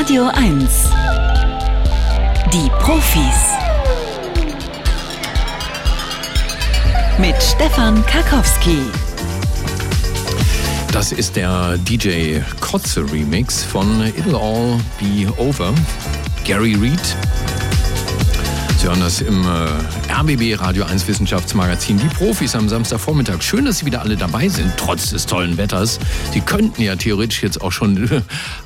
Radio 1. Die Profis. Mit Stefan Karkowski. Das ist der DJ Kotze Remix von It'll All Be Over. Gary Reed. Sie hören das im äh, RBB Radio 1 Wissenschaftsmagazin. Die Profis am Samstagvormittag. Schön, dass Sie wieder alle dabei sind, trotz des tollen Wetters. Sie könnten ja theoretisch jetzt auch schon äh,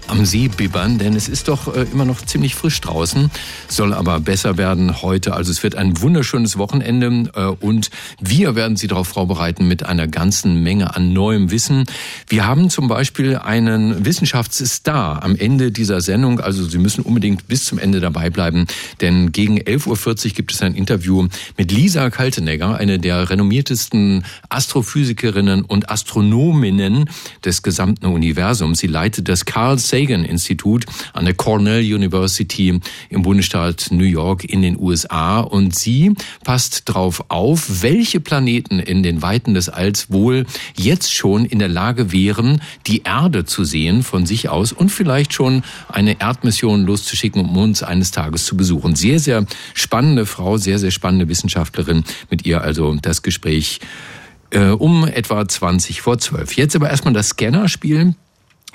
am See bibbern, denn es ist doch äh, immer noch ziemlich frisch draußen. Soll aber besser werden heute. Also es wird ein wunderschönes Wochenende äh, und wir werden Sie darauf vorbereiten mit einer ganzen Menge an neuem Wissen. Wir haben zum Beispiel einen Wissenschaftsstar am Ende dieser Sendung. Also Sie müssen unbedingt bis zum Ende dabei bleiben, denn gegen 11 Uhr 40 gibt es ein Interview mit Lisa Kaltenegger, eine der renommiertesten Astrophysikerinnen und Astronominnen des gesamten Universums. Sie leitet das Carl Sagan Institut an der Cornell University im Bundesstaat New York in den USA und sie passt darauf auf, welche Planeten in den Weiten des Alls wohl jetzt schon in der Lage wären, die Erde zu sehen von sich aus und vielleicht schon eine Erdmission loszuschicken, um uns eines Tages zu besuchen. Sehr, sehr spannend spannende Frau, sehr, sehr spannende Wissenschaftlerin. Mit ihr also das Gespräch äh, um etwa 20 vor 12. Jetzt aber erstmal das Scanner-Spiel.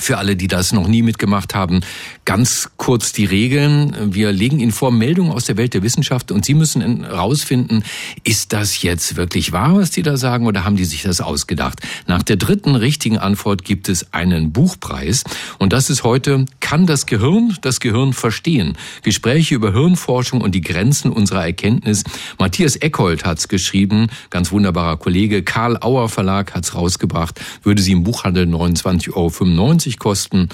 Für alle, die das noch nie mitgemacht haben, ganz kurz die Regeln. Wir legen Ihnen vor Meldungen aus der Welt der Wissenschaft und Sie müssen herausfinden, ist das jetzt wirklich wahr, was die da sagen, oder haben die sich das ausgedacht? Nach der dritten richtigen Antwort gibt es einen Buchpreis. Und das ist heute, kann das Gehirn das Gehirn verstehen? Gespräche über Hirnforschung und die Grenzen unserer Erkenntnis. Matthias Eckhold hat es geschrieben, ganz wunderbarer Kollege. Karl Auer Verlag hat es rausgebracht, würde sie im Buchhandel 29,95 Euro 50 kosten.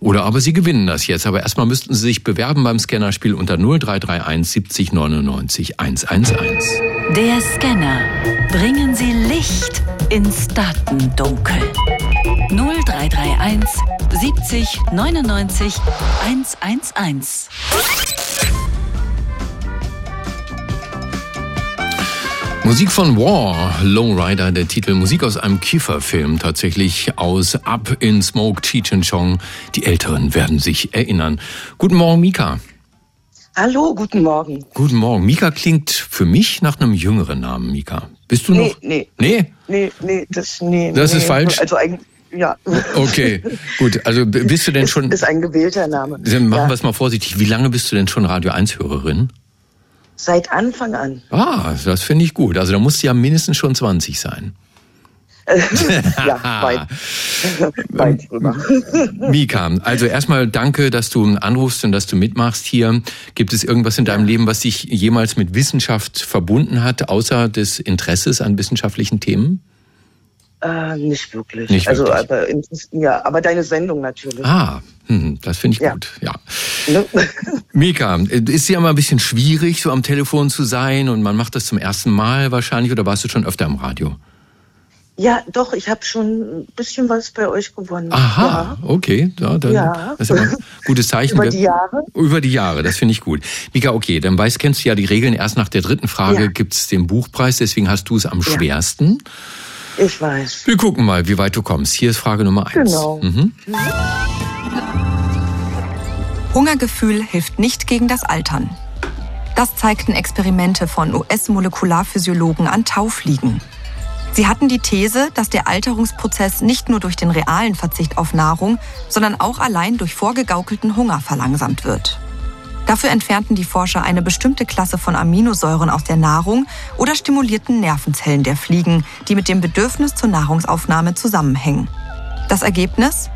Oder aber Sie gewinnen das jetzt. Aber erstmal müssten Sie sich bewerben beim Scannerspiel unter 0331 70 99 111. Der Scanner. Bringen Sie Licht ins Datendunkel. 0331 70 99 111. Musik von War, Lowrider, der Titel, Musik aus einem Kieferfilm, tatsächlich aus Up in Smoke, Cheech and Chong. Die Älteren werden sich erinnern. Guten Morgen, Mika. Hallo, guten Morgen. Guten Morgen. Mika klingt für mich nach einem jüngeren Namen, Mika. Bist du nee, noch? Nee, nee. Nee, nee, das, nee. Das nee. ist falsch? Also eigentlich, ja. Okay, gut. Also bist du denn ist, schon... Ist ein gewählter Name. Dann machen ja. wir es mal vorsichtig. Wie lange bist du denn schon Radio 1-Hörerin? Seit Anfang an. Ah, das finde ich gut. Also da musst du ja mindestens schon 20 sein. ja, weit. weit drüber. Mika, also erstmal danke, dass du anrufst und dass du mitmachst hier. Gibt es irgendwas in deinem Leben, was dich jemals mit Wissenschaft verbunden hat, außer des Interesses an wissenschaftlichen Themen? Äh, nicht wirklich. Nicht also, wirklich. aber, ja, aber deine Sendung natürlich. Ah, hm, das finde ich Ja. gut, ja. Ne? Mika, ist ja immer ein bisschen schwierig, so am Telefon zu sein und man macht das zum ersten Mal wahrscheinlich oder warst du schon öfter am Radio? ja, doch, ich habe schon ein bisschen was bei euch gewonnen. Aha, okay, ja, dann Ja. das ist aber ein gutes Zeichen. Über die Jahre. Über die Jahre, das finde ich gut. Mika, okay, dann weißt, kennst du ja die Regeln. Erst nach der dritten Frage Ja. gibt's den Buchpreis, deswegen hast du es am schwersten. Ja, ich weiß. Wir gucken mal, wie weit du kommst. Hier ist Frage Nummer eins. Genau. Mhm. Hungergefühl hilft nicht gegen das Altern. Das zeigten Experimente von US-Molekularphysiologen an Taufliegen. Sie hatten die These, dass der Alterungsprozess nicht nur durch den realen Verzicht auf Nahrung, sondern auch allein durch vorgegaukelten Hunger verlangsamt wird. Dafür entfernten die Forscher eine bestimmte Klasse von Aminosäuren aus der Nahrung oder stimulierten Nervenzellen der Fliegen, die mit dem Bedürfnis zur Nahrungsaufnahme zusammenhängen. Das Ergebnis?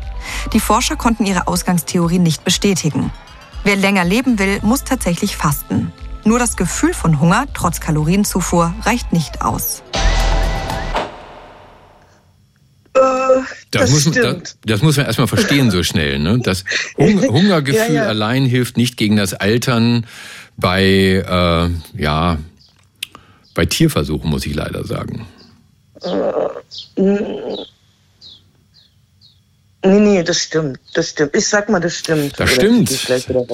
Die Forscher konnten ihre Ausgangstheorie nicht bestätigen. Wer länger leben will, muss tatsächlich fasten. Nur das Gefühl von Hunger, trotz Kalorienzufuhr, reicht nicht aus. Das, das, muss man, das, das muss man erstmal verstehen so schnell. Ne? Das Hung Hungergefühl Ja, ja. allein hilft nicht gegen das Altern bei, äh, ja, bei Tierversuchen, muss ich leider sagen. Nee, nee, das stimmt. Das stimmt. Ich sag mal, das stimmt. Das stimmt.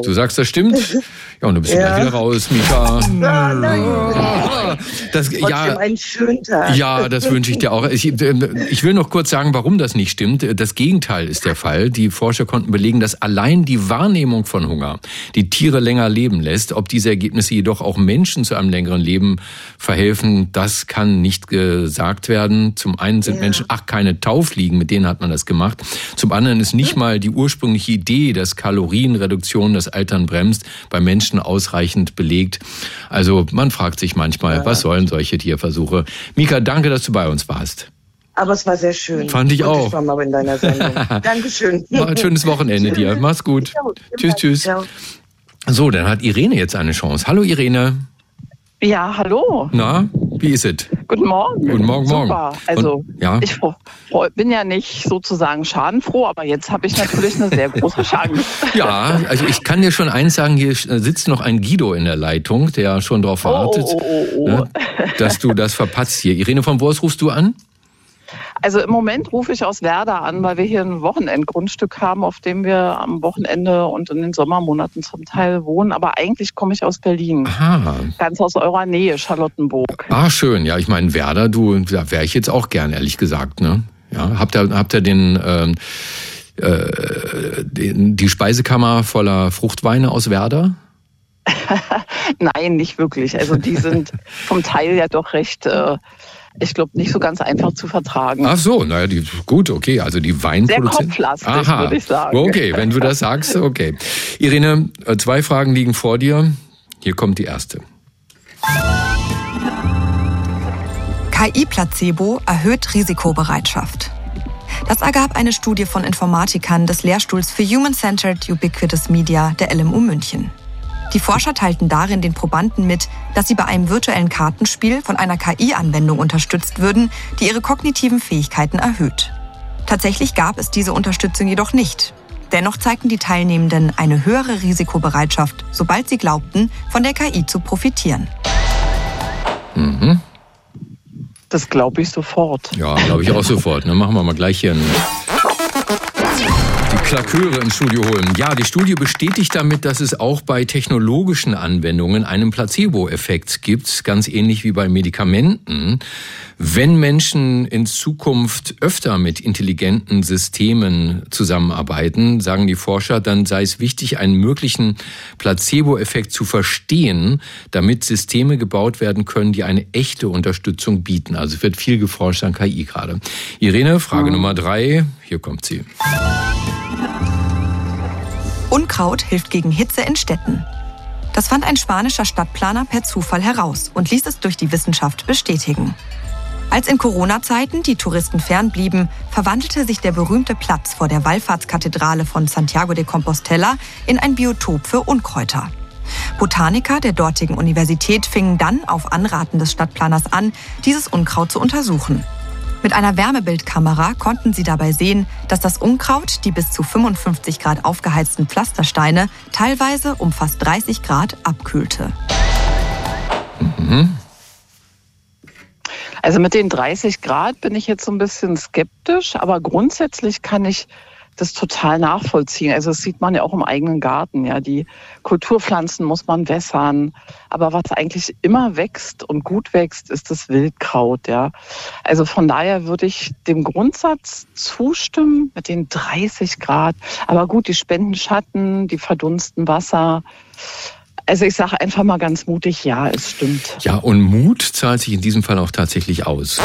Du sagst, das stimmt. Ja, und du bist ja. gleich wieder raus, Mika. Ah, nein. Das, ja, einen schönen Tag. Ja, das wünsche ich dir auch. Ich, ich will noch kurz sagen, warum das nicht stimmt. Das Gegenteil ist der Fall. Die Forscher konnten belegen, dass allein die Wahrnehmung von Hunger die Tiere länger leben lässt. Ob diese Ergebnisse jedoch auch Menschen zu einem längeren Leben verhelfen, das kann nicht gesagt werden. Zum einen sind ja. Menschen, ach, keine Taufliegen, mit denen hat man das gemacht. Zum anderen ist nicht mal die ursprüngliche Idee, dass Kalorienreduktion das Altern bremst, bei Menschen ausreichend belegt. Also man fragt sich manchmal, ja. was sollen solche Tierversuche? Mika, danke, dass du bei uns warst. Aber es war sehr schön. Fand ich auch. Ich war mal in deiner Sendung. Dankeschön. ein schönes Wochenende dir. Mach's gut. Ja, tschüss, tschüss. Ja. So, dann hat Irene jetzt eine Chance. Hallo Irene. Ja, hallo. Na, wie ist es? Guten Morgen. Guten Morgen, Super. morgen. Also, Und, ja? ich bin ja nicht sozusagen schadenfroh, aber jetzt habe ich natürlich eine sehr große Chance. Ja, also ich kann dir schon eins sagen, hier sitzt noch ein Guido in der Leitung, der schon darauf oh, wartet, oh, oh, oh, ne, dass du das verpatzt hier. Irene, von wo aus rufst du an? Also im Moment rufe ich aus Werder an, weil wir hier ein Wochenendgrundstück haben, auf dem wir am Wochenende und in den Sommermonaten zum Teil wohnen. Aber eigentlich komme ich aus Berlin. Aha. Ganz aus eurer Nähe, Charlottenburg. Ah, schön. Ja, ich meine, Werder, du, da wäre ich jetzt auch gern, ehrlich gesagt. Ne? Ja, habt ihr, habt ihr den, ähm, äh, den, die Speisekammer voller Fruchtweine aus Werder? Nein, nicht wirklich. Also die sind vom Teil ja doch recht äh, ich glaube, nicht so ganz einfach zu vertragen. Ach so, naja, die, gut, okay. Also die Weinproduzenten. Sehr kopflastig, würde ich sagen. Okay, wenn du das sagst, okay. Irene, äh, zwei Fragen liegen vor dir. Hier kommt die erste. KI-Placebo erhöht Risikobereitschaft. Das ergab eine Studie von Informatikern des Lehrstuhls für Human-Centered Ubiquitous Media der LMU München. Die Forscher teilten darin den Probanden mit, dass sie bei einem virtuellen Kartenspiel von einer KI-Anwendung unterstützt würden, die ihre kognitiven Fähigkeiten erhöht. Tatsächlich gab es diese Unterstützung jedoch nicht. Dennoch zeigten die Teilnehmenden eine höhere Risikobereitschaft, sobald sie glaubten, von der KI zu profitieren. Mhm. Das glaube ich sofort. Ja, glaube ich auch sofort. Dann machen wir mal gleich hier einen Klaköre ins Studio holen. Ja, die Studie bestätigt damit, dass es auch bei technologischen Anwendungen einen Placebo-Effekt gibt, ganz ähnlich wie bei Medikamenten. Wenn Menschen in Zukunft öfter mit intelligenten Systemen zusammenarbeiten, sagen die Forscher, dann sei es wichtig, einen möglichen Placebo-Effekt zu verstehen, damit Systeme gebaut werden können, die eine echte Unterstützung bieten. Also es wird viel geforscht an KI gerade. Irene, Frage mhm. Nummer drei. Hier kommt sie. Unkraut hilft gegen Hitze in Städten. Das fand ein spanischer Stadtplaner per Zufall heraus und ließ es durch die Wissenschaft bestätigen. Als in Corona-Zeiten die Touristen fernblieben, verwandelte sich der berühmte Platz vor der Wallfahrtskathedrale von Santiago de Compostela in ein Biotop für Unkräuter. Botaniker der dortigen Universität fingen dann auf Anraten des Stadtplaners an, dieses Unkraut zu untersuchen. Mit einer Wärmebildkamera konnten sie dabei sehen, dass das Unkraut die bis zu 55 Grad aufgeheizten Pflastersteine teilweise um fast 30 Grad abkühlte. Mhm. Also mit den 30 Grad bin ich jetzt so ein bisschen skeptisch, aber grundsätzlich kann ich das total nachvollziehen. Also das sieht man ja auch im eigenen Garten. Ja, die Kulturpflanzen muss man wässern, aber was eigentlich immer wächst und gut wächst, ist das Wildkraut. Ja, also von daher würde ich dem Grundsatz zustimmen mit den 30 Grad. Aber gut, die spenden Schatten, die verdunsten Wasser. Also ich sage einfach mal ganz mutig, ja, es stimmt. Ja, und Mut zahlt sich in diesem Fall auch tatsächlich aus.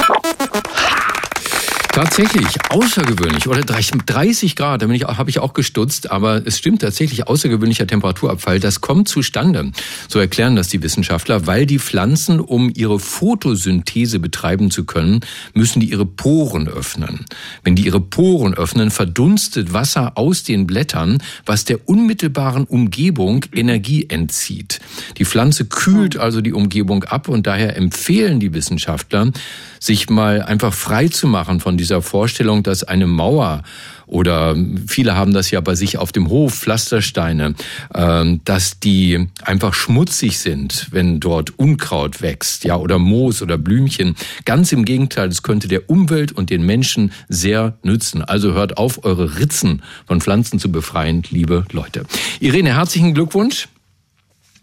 Tatsächlich, außergewöhnlich. Oder 30 Grad, da ich, habe ich auch gestutzt, aber es stimmt tatsächlich, außergewöhnlicher Temperaturabfall. Das kommt zustande, so erklären das die Wissenschaftler, weil die Pflanzen, um ihre Photosynthese betreiben zu können, müssen die ihre Poren öffnen. Wenn die ihre Poren öffnen, verdunstet Wasser aus den Blättern, was der unmittelbaren Umgebung Energie entzieht. Die Pflanze kühlt also die Umgebung ab und daher empfehlen die Wissenschaftler, sich mal einfach frei zu machen von dieser Vorstellung, dass eine Mauer oder viele haben das ja bei sich auf dem Hof, Pflastersteine, ähm, dass die einfach schmutzig sind, wenn dort Unkraut wächst, ja, oder Moos oder Blümchen. Ganz im Gegenteil, es könnte der Umwelt und den Menschen sehr nützen. Also hört auf, eure Ritzen von Pflanzen zu befreien, liebe Leute. Irene, herzlichen Glückwunsch.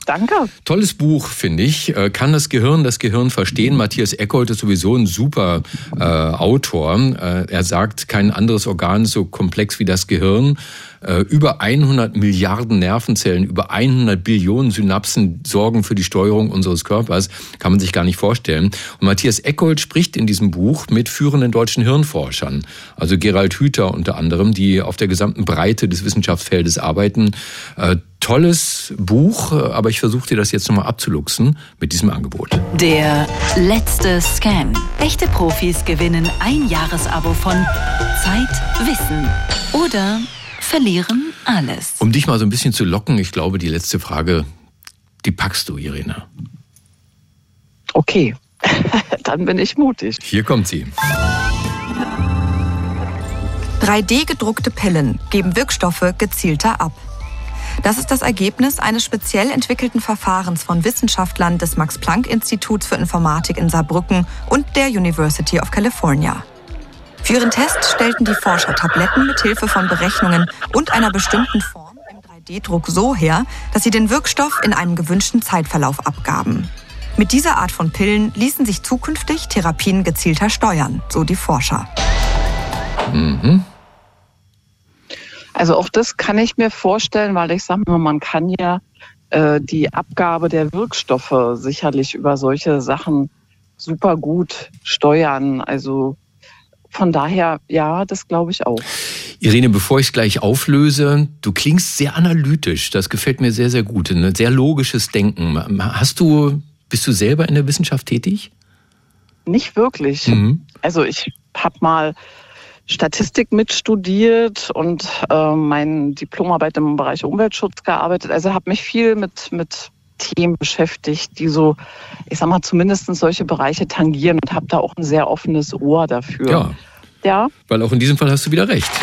Danke. Tolles Buch, finde ich. Äh, kann das Gehirn das Gehirn verstehen? Matthias Eckholt ist sowieso ein super äh, Autor. Äh, er sagt, kein anderes Organ ist so komplex wie das Gehirn. Äh, über 100 Milliarden Nervenzellen, über 100 Billionen Synapsen sorgen für die Steuerung unseres Körpers. Kann man sich gar nicht vorstellen. Und Matthias Eckholt spricht in diesem Buch mit führenden deutschen Hirnforschern. Also Gerald Hüther unter anderem, die auf der gesamten Breite des Wissenschaftsfeldes arbeiten. Äh, tolles Buch, aber ich versuche dir das jetzt nochmal abzuluxen mit diesem Angebot. Der letzte Scan. Echte Profis gewinnen ein Jahresabo von Zeit, Wissen oder verlieren alles. Um dich mal so ein bisschen zu locken, ich glaube, die letzte Frage, die packst du, Irene. Okay, dann bin ich mutig. Hier kommt sie. 3D-gedruckte Pillen geben Wirkstoffe gezielter ab. Das ist das Ergebnis eines speziell entwickelten Verfahrens von Wissenschaftlern des Max-Planck-Instituts für Informatik in Saarbrücken und der University of California. Für ihren Test stellten die Forscher Tabletten mit Hilfe von Berechnungen und einer bestimmten Form im 3D-Druck so her, dass sie den Wirkstoff in einem gewünschten Zeitverlauf abgaben. Mit dieser Art von Pillen ließen sich zukünftig Therapien gezielter steuern, so die Forscher. Mhm. Also auch das kann ich mir vorstellen, weil ich sage mal, man kann ja äh, die Abgabe der Wirkstoffe sicherlich über solche Sachen super gut steuern. Also von daher, ja, das glaube ich auch. Irene, bevor ich es gleich auflöse, du klingst sehr analytisch. Das gefällt mir sehr, sehr gut. Ein sehr logisches Denken. Hast du, bist du selber in der Wissenschaft tätig? Nicht wirklich. Mhm. Also ich habe mal Statistik mitstudiert und äh, meine Diplomarbeit im Bereich Umweltschutz gearbeitet. Also habe mich viel mit, mit Themen beschäftigt, die so, ich sag mal, zumindest solche Bereiche tangieren und habe da auch ein sehr offenes Ohr dafür. Ja. Ja. Weil auch in diesem Fall hast du wieder recht.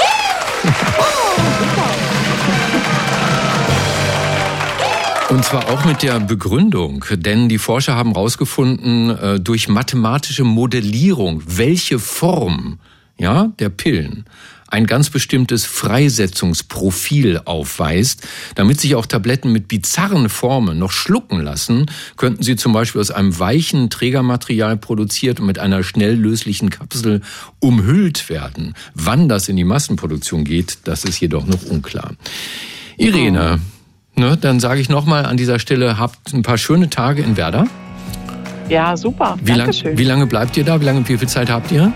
Und zwar auch mit der Begründung, denn die Forscher haben herausgefunden, äh, durch mathematische Modellierung, welche Form ja, der Pillen ein ganz bestimmtes Freisetzungsprofil aufweist. Damit sich auch Tabletten mit bizarren Formen noch schlucken lassen, könnten sie zum Beispiel aus einem weichen Trägermaterial produziert und mit einer schnell löslichen Kapsel umhüllt werden. Wann das in die Massenproduktion geht, das ist jedoch noch unklar. Irene, ne, dann sage ich nochmal an dieser Stelle, habt ein paar schöne Tage in Werder. Ja, super. Wie, lang, wie lange bleibt ihr da? Wie lange, wie viel Zeit habt ihr?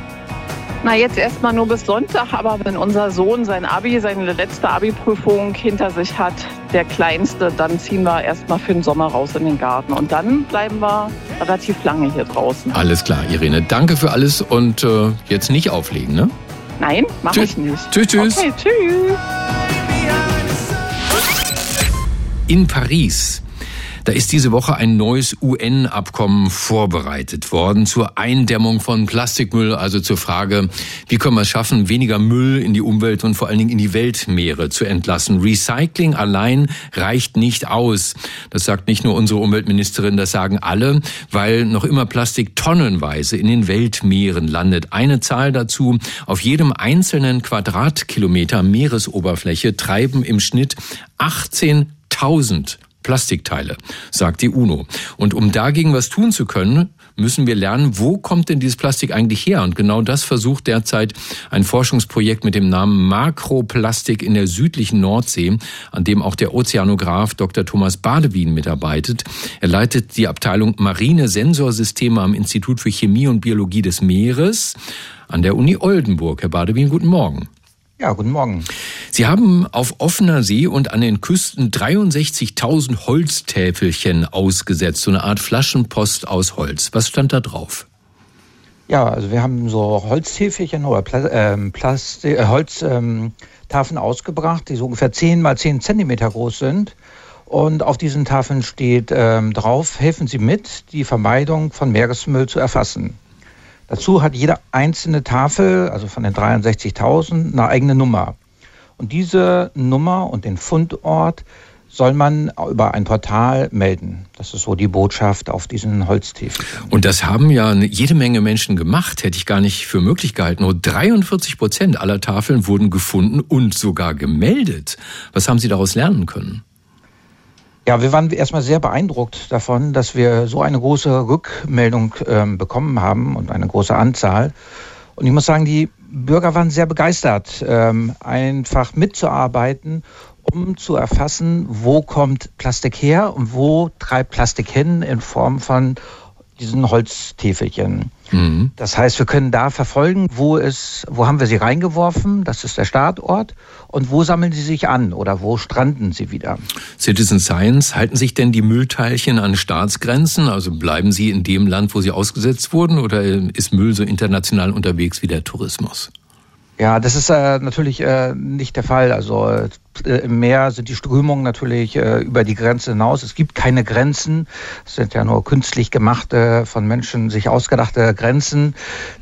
Na, jetzt erstmal nur bis Sonntag, aber wenn unser Sohn sein Abi, seine letzte Abi-Prüfung hinter sich hat, der Kleinste, dann ziehen wir erstmal für den Sommer raus in den Garten. Und dann bleiben wir relativ lange hier draußen. Alles klar, Irene. Danke für alles und äh, jetzt nicht auflegen, ne? Nein, mach ich nicht. Tschüss, tschüss. Okay, tschüss. In Paris da ist diese Woche ein neues UN-Abkommen vorbereitet worden zur Eindämmung von Plastikmüll, also zur Frage, wie können wir es schaffen, weniger Müll in die Umwelt und vor allen Dingen in die Weltmeere zu entlassen. Recycling allein reicht nicht aus. Das sagt nicht nur unsere Umweltministerin, das sagen alle, weil noch immer Plastik tonnenweise in den Weltmeeren landet. Eine Zahl dazu, auf jedem einzelnen Quadratkilometer Meeresoberfläche treiben im Schnitt 18.000 Plastikteile, sagt die UNO. Und um dagegen was tun zu können, müssen wir lernen, wo kommt denn dieses Plastik eigentlich her? Und genau das versucht derzeit ein Forschungsprojekt mit dem Namen Makroplastik in der südlichen Nordsee, an dem auch der Ozeanograf Dr. Thomas Badewien mitarbeitet. Er leitet die Abteilung Marine Sensorsysteme am Institut für Chemie und Biologie des Meeres an der Uni Oldenburg. Herr Badewien, guten Morgen. Ja, guten Morgen. Sie haben auf offener See und an den Küsten 63.000 Holztäfelchen ausgesetzt, so eine Art Flaschenpost aus Holz. Was stand da drauf? Ja, also wir haben so Holztäfelchen oder Pla ähm, Plastik, äh, Holztafeln ähm, ausgebracht, die so ungefähr 10 mal 10 Zentimeter groß sind. Und auf diesen Tafeln steht ähm, drauf, helfen Sie mit, die Vermeidung von Meeresmüll zu erfassen. Dazu hat jede einzelne Tafel, also von den 63.000, eine eigene Nummer. Und diese Nummer und den Fundort soll man über ein Portal melden. Das ist so die Botschaft auf diesen Holztäfeln. Und das haben ja jede Menge Menschen gemacht, hätte ich gar nicht für möglich gehalten. Nur 43 Prozent aller Tafeln wurden gefunden und sogar gemeldet. Was haben Sie daraus lernen können? Ja, wir waren erstmal sehr beeindruckt davon, dass wir so eine große Rückmeldung ähm, bekommen haben und eine große Anzahl. Und ich muss sagen, die Bürger waren sehr begeistert, ähm, einfach mitzuarbeiten, um zu erfassen, wo kommt Plastik her und wo treibt Plastik hin in Form von diesen Holztäfelchen. Mhm. Das heißt, wir können da verfolgen, wo es, wo haben wir sie reingeworfen, das ist der Startort, und wo sammeln sie sich an oder wo stranden sie wieder. Citizen Science, halten sich denn die Müllteilchen an Staatsgrenzen? Also bleiben sie in dem Land, wo sie ausgesetzt wurden, oder ist Müll so international unterwegs wie der Tourismus? Ja, das ist äh, natürlich äh, nicht der Fall. Also im Meer sind die Strömungen natürlich äh, über die Grenze hinaus. Es gibt keine Grenzen. Es sind ja nur künstlich gemachte, von Menschen sich ausgedachte Grenzen,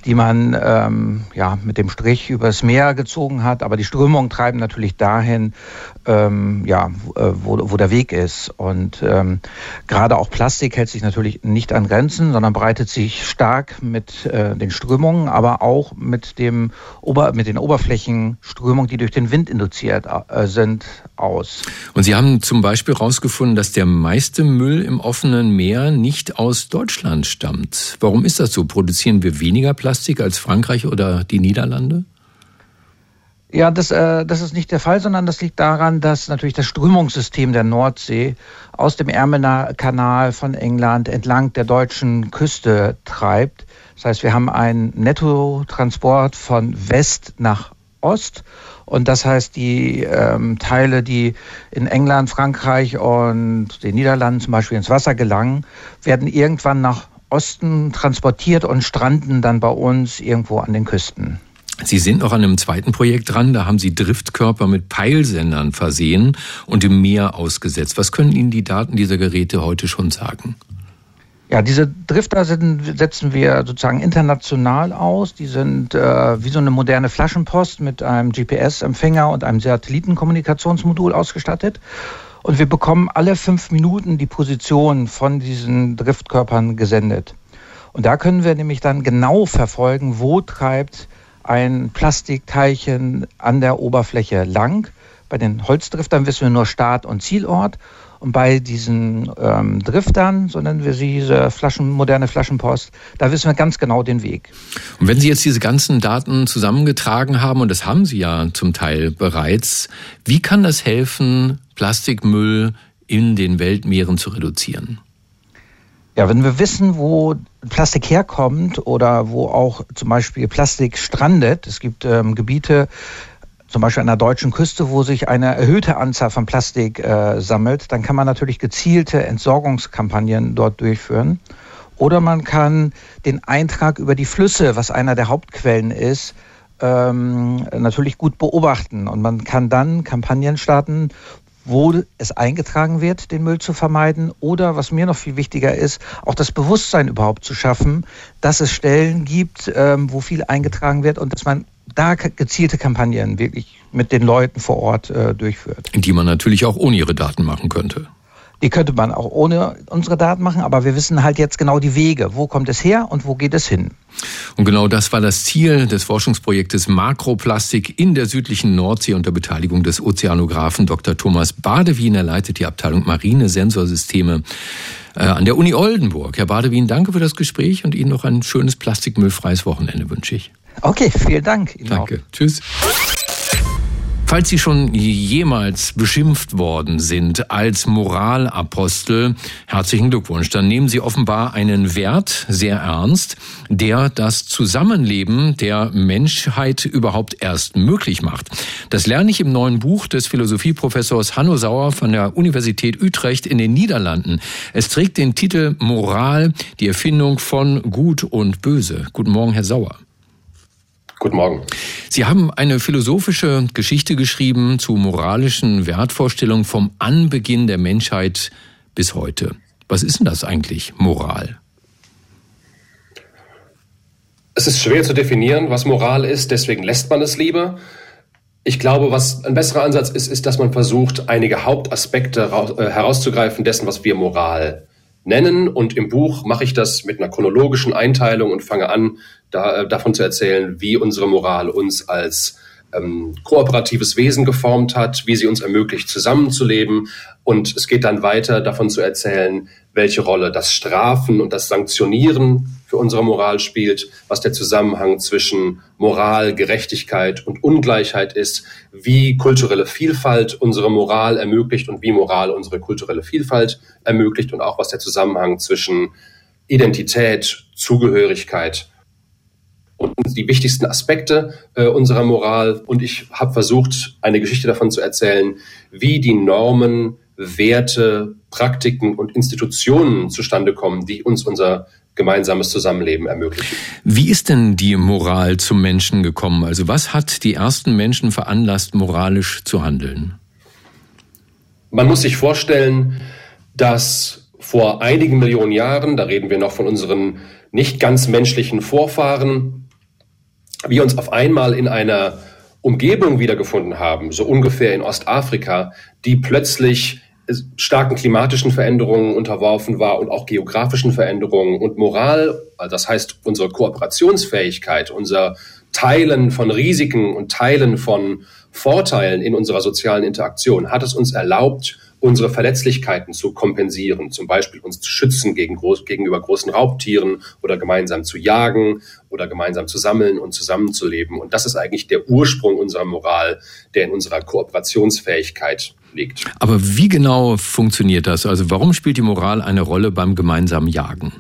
die man ähm, ja mit dem Strich übers Meer gezogen hat. Aber die Strömungen treiben natürlich dahin, ähm, ja, äh, wo, wo der Weg ist. Und ähm, gerade auch Plastik hält sich natürlich nicht an Grenzen, sondern breitet sich stark mit äh, den Strömungen, aber auch mit dem Ober mit den Oberflächenströmungen, die durch den Wind induziert äh, sind, aus. Und Sie haben zum Beispiel herausgefunden, dass der meiste Müll im offenen Meer nicht aus Deutschland stammt. Warum ist das so? Produzieren wir weniger Plastik als Frankreich oder die Niederlande? Ja, das, äh, das ist nicht der Fall, sondern das liegt daran, dass natürlich das Strömungssystem der Nordsee aus dem Ärmener Kanal von England entlang der deutschen Küste treibt. Das heißt, wir haben einen Nettotransport von West nach Ost. Und das heißt, die ähm, Teile, die in England, Frankreich und den Niederlanden zum Beispiel ins Wasser gelangen, werden irgendwann nach Osten transportiert und stranden dann bei uns irgendwo an den Küsten. Sie sind noch an einem zweiten Projekt dran, da haben Sie Driftkörper mit Peilsendern versehen und im Meer ausgesetzt. Was können Ihnen die Daten dieser Geräte heute schon sagen? Ja, diese Drifter sind, setzen wir sozusagen international aus. Die sind äh, wie so eine moderne Flaschenpost mit einem GPS-Empfänger und einem Satellitenkommunikationsmodul ausgestattet. Und wir bekommen alle fünf Minuten die Position von diesen Driftkörpern gesendet. Und da können wir nämlich dann genau verfolgen, wo treibt ein Plastikteilchen an der Oberfläche lang. Bei den Holzdriftern wissen wir nur Start- und Zielort. Und bei diesen ähm, Driftern, so nennen wir sie, diese Flaschen, moderne Flaschenpost, da wissen wir ganz genau den Weg. Und wenn Sie jetzt diese ganzen Daten zusammengetragen haben, und das haben Sie ja zum Teil bereits, wie kann das helfen, Plastikmüll in den Weltmeeren zu reduzieren? Ja, wenn wir wissen, wo Plastik herkommt oder wo auch zum Beispiel Plastik strandet, es gibt ähm, Gebiete, zum Beispiel an der deutschen Küste, wo sich eine erhöhte Anzahl von Plastik äh, sammelt, dann kann man natürlich gezielte Entsorgungskampagnen dort durchführen. Oder man kann den Eintrag über die Flüsse, was einer der Hauptquellen ist, ähm, natürlich gut beobachten. Und man kann dann Kampagnen starten, wo es eingetragen wird, den Müll zu vermeiden oder, was mir noch viel wichtiger ist, auch das Bewusstsein überhaupt zu schaffen, dass es Stellen gibt, ähm, wo viel eingetragen wird und dass man da gezielte Kampagnen wirklich mit den Leuten vor Ort äh, durchführt. Die man natürlich auch ohne ihre Daten machen könnte. Die könnte man auch ohne unsere Daten machen, aber wir wissen halt jetzt genau die Wege. Wo kommt es her und wo geht es hin? Und genau das war das Ziel des Forschungsprojektes Makroplastik in der südlichen Nordsee unter Beteiligung des Ozeanographen Dr. Thomas Badewien. Er leitet die Abteilung Marine Sensorsysteme äh, an der Uni Oldenburg. Herr Badewien, danke für das Gespräch und Ihnen noch ein schönes plastikmüllfreies Wochenende wünsche ich. Okay, vielen Dank. Ihnen danke. Auch. Tschüss. Falls Sie schon jemals beschimpft worden sind als Moralapostel, herzlichen Glückwunsch. Dann nehmen Sie offenbar einen Wert sehr ernst, der das Zusammenleben der Menschheit überhaupt erst möglich macht. Das lerne ich im neuen Buch des Philosophieprofessors Hanno Sauer von der Universität Utrecht in den Niederlanden. Es trägt den Titel Moral, die Erfindung von Gut und Böse. Guten Morgen, Herr Sauer. Guten Morgen. Sie haben eine philosophische Geschichte geschrieben zu moralischen Wertvorstellungen vom Anbeginn der Menschheit bis heute. Was ist denn das eigentlich, Moral? Es ist schwer zu definieren, was Moral ist, deswegen lässt man es lieber. Ich glaube, was ein besserer Ansatz ist, ist, dass man versucht, einige Hauptaspekte äh, herauszugreifen dessen, was wir Moral nennen. Und im Buch mache ich das mit einer chronologischen Einteilung und fange an, da, äh, davon zu erzählen, wie unsere Moral uns als ähm, kooperatives Wesen geformt hat, wie sie uns ermöglicht, zusammenzuleben. Und es geht dann weiter davon zu erzählen, welche Rolle das Strafen und das Sanktionieren für unsere Moral spielt, was der Zusammenhang zwischen Moral, Gerechtigkeit und Ungleichheit ist, wie kulturelle Vielfalt unsere Moral ermöglicht und wie Moral unsere kulturelle Vielfalt ermöglicht und auch was der Zusammenhang zwischen Identität, Zugehörigkeit und die wichtigsten Aspekte äh, unserer Moral. Und ich habe versucht, eine Geschichte davon zu erzählen, wie die Normen, Werte, Praktiken und Institutionen zustande kommen, die uns unser gemeinsames Zusammenleben ermöglichen. Wie ist denn die Moral zum Menschen gekommen? Also was hat die ersten Menschen veranlasst, moralisch zu handeln? Man muss sich vorstellen, dass vor einigen Millionen Jahren, da reden wir noch von unseren nicht ganz menschlichen Vorfahren, wir uns auf einmal in einer Umgebung wiedergefunden haben, so ungefähr in Ostafrika, die plötzlich starken klimatischen Veränderungen unterworfen war und auch geografischen Veränderungen und Moral, das heißt unsere Kooperationsfähigkeit, unser Teilen von Risiken und Teilen von Vorteilen in unserer sozialen Interaktion hat es uns erlaubt, unsere Verletzlichkeiten zu kompensieren, zum Beispiel uns zu schützen gegen groß, gegenüber großen Raubtieren oder gemeinsam zu jagen oder gemeinsam zu sammeln und zusammenzuleben. Und das ist eigentlich der Ursprung unserer Moral, der in unserer Kooperationsfähigkeit liegt. Aber wie genau funktioniert das? Also warum spielt die Moral eine Rolle beim gemeinsamen Jagen?